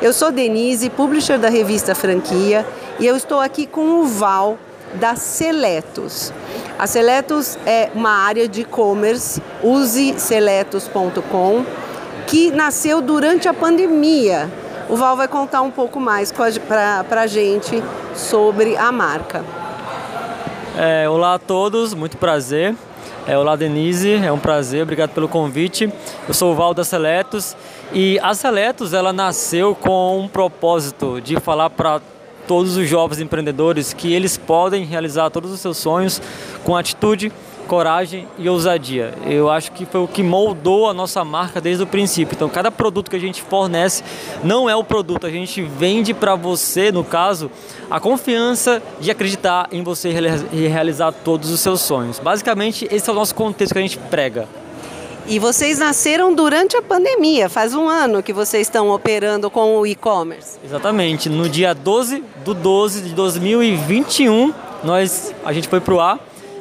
Eu sou Denise, publisher da revista Franquia, e eu estou aqui com o Val da Seletos. A Seletos é uma área de e-commerce, useseletos.com, que nasceu durante a pandemia. O Val vai contar um pouco mais para a gente sobre a marca. É, olá a todos, muito prazer. É, olá Denise, é um prazer, obrigado pelo convite. Eu sou o Val da Seletos e a Seletos ela nasceu com um propósito de falar para todos os jovens empreendedores que eles podem realizar todos os seus sonhos com atitude, coragem e ousadia. Eu acho que foi o que moldou a nossa marca desde o princípio. Então, cada produto que a gente fornece não é o produto, a gente vende para você, no caso, a confiança de acreditar em você e realizar todos os seus sonhos. Basicamente, esse é o nosso contexto que a gente prega. E vocês nasceram durante a pandemia, faz um ano que vocês estão operando com o e-commerce. Exatamente, no dia 12 do 12 de 2021, nós, a gente foi para o ar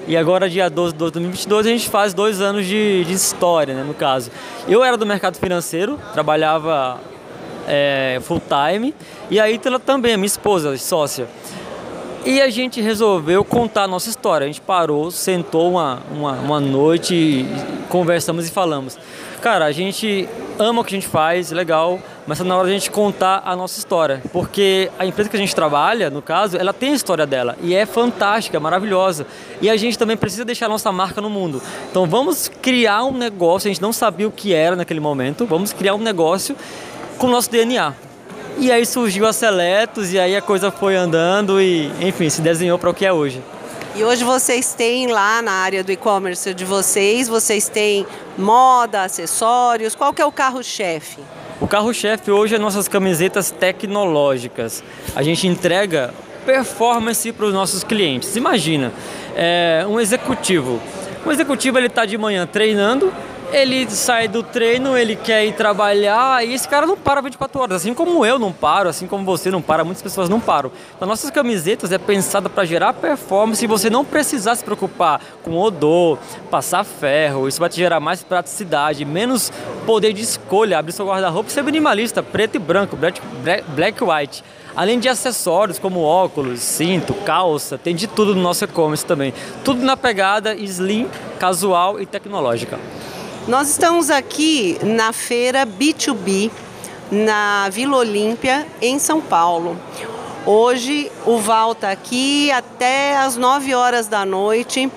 e agora, dia 12 de 2022, a gente faz dois anos de, de história, né, no caso. Eu era do mercado financeiro, trabalhava é, full time, e aí também, minha esposa, sócia. E a gente resolveu contar a nossa história. A gente parou, sentou uma, uma, uma noite, conversamos e falamos. Cara, a gente ama o que a gente faz, legal, mas está na hora de a gente contar a nossa história. Porque a empresa que a gente trabalha, no caso, ela tem a história dela e é fantástica, maravilhosa. E a gente também precisa deixar a nossa marca no mundo. Então vamos criar um negócio, a gente não sabia o que era naquele momento, vamos criar um negócio com o nosso DNA. E aí surgiu a Seletos e aí a coisa foi andando e, enfim, se desenhou para o que é hoje. E hoje vocês têm lá na área do e-commerce de vocês, vocês têm moda, acessórios, qual que é o carro-chefe? O carro-chefe hoje é nossas camisetas tecnológicas. A gente entrega performance para os nossos clientes. Imagina, é, um executivo. Um executivo ele está de manhã treinando, ele sai do treino, ele quer ir trabalhar e esse cara não para 24 horas, assim como eu não paro, assim como você não para, muitas pessoas não param. Então, nossas camisetas é pensada para gerar performance e você não precisar se preocupar com odor, passar ferro, isso vai te gerar mais praticidade, menos poder de escolha, abrir seu guarda-roupa e ser minimalista, preto e branco, black, black white. Além de acessórios como óculos, cinto, calça, tem de tudo no nosso e-commerce também. Tudo na pegada slim, casual e tecnológica. Nós estamos aqui na feira B2B, na Vila Olímpia, em São Paulo. Hoje o Val está aqui até as 9 horas da noite.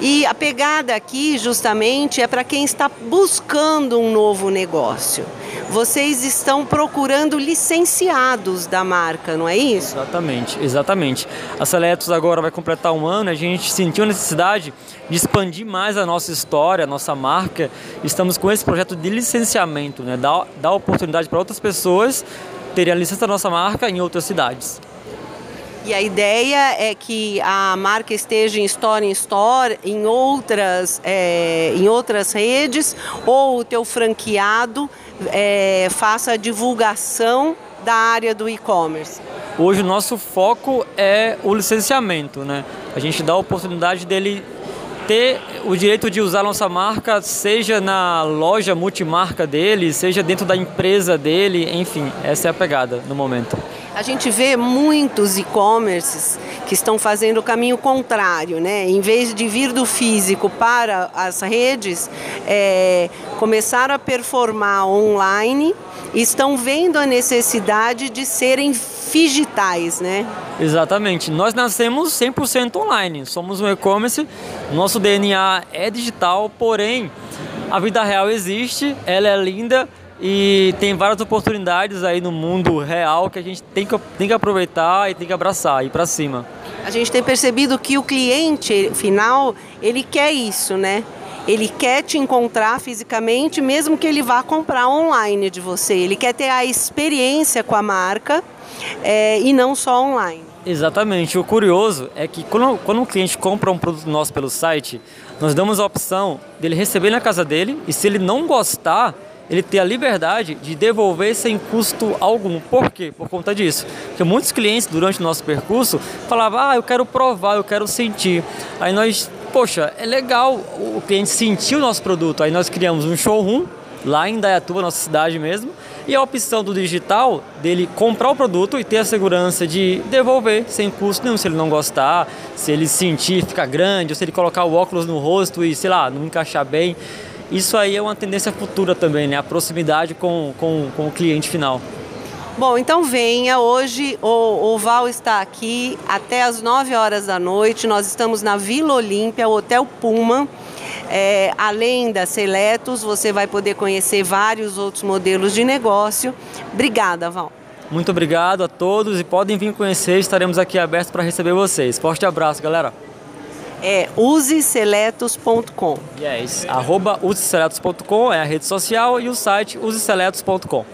E a pegada aqui, justamente, é para quem está buscando um novo negócio vocês estão procurando licenciados da marca, não é isso? Exatamente, exatamente. A Seletos agora vai completar um ano, a gente sentiu a necessidade de expandir mais a nossa história, a nossa marca. Estamos com esse projeto de licenciamento, né? dar, oportunidade para outras pessoas terem a licença da nossa marca em outras cidades. E a ideia é que a marca esteja em store em store, em outras, é, em outras redes, ou o teu franqueado é, faça a divulgação da área do e-commerce? Hoje o nosso foco é o licenciamento, né? A gente dá a oportunidade dele ter o direito de usar nossa marca, seja na loja multimarca dele, seja dentro da empresa dele, enfim, essa é a pegada no momento. A gente vê muitos e-commerces que estão fazendo o caminho contrário, né? Em vez de vir do físico para as redes, é, começaram a performar online e estão vendo a necessidade de serem digitais, né? Exatamente. Nós nascemos 100% online. Somos um e-commerce, nosso DNA é digital, porém a vida real existe, ela é linda e tem várias oportunidades aí no mundo real que a gente tem que, tem que aproveitar e tem que abraçar, ir para cima. A gente tem percebido que o cliente final, ele quer isso, né? Ele quer te encontrar fisicamente, mesmo que ele vá comprar online de você. Ele quer ter a experiência com a marca é, e não só online. Exatamente. O curioso é que quando, quando um cliente compra um produto nosso pelo site, nós damos a opção dele receber na casa dele e se ele não gostar, ele ter a liberdade de devolver sem custo algum. Por quê? Por conta disso. Porque muitos clientes, durante o nosso percurso, falavam, ah, eu quero provar, eu quero sentir. Aí nós, poxa, é legal o cliente sentir o nosso produto. Aí nós criamos um showroom lá em Dayatuba, nossa cidade mesmo. E a opção do digital, dele comprar o produto e ter a segurança de devolver sem custo nenhum, se ele não gostar, se ele sentir ficar grande, ou se ele colocar o óculos no rosto e, sei lá, não encaixar bem. Isso aí é uma tendência futura também, né? A proximidade com, com, com o cliente final. Bom, então venha. Hoje o, o, Val está aqui até as 9 horas da noite. Nós estamos na Vila Olímpia, Hotel Puma. É, além da Seletos, você vai poder conhecer vários outros modelos de negócio. Obrigada, Val. Muito obrigado a todos e podem vir conhecer, estaremos aqui abertos para receber vocês. Forte abraço, galera. É useseletos.com. Yes, arroba useseletos.com é a rede social e o site useseletos.com.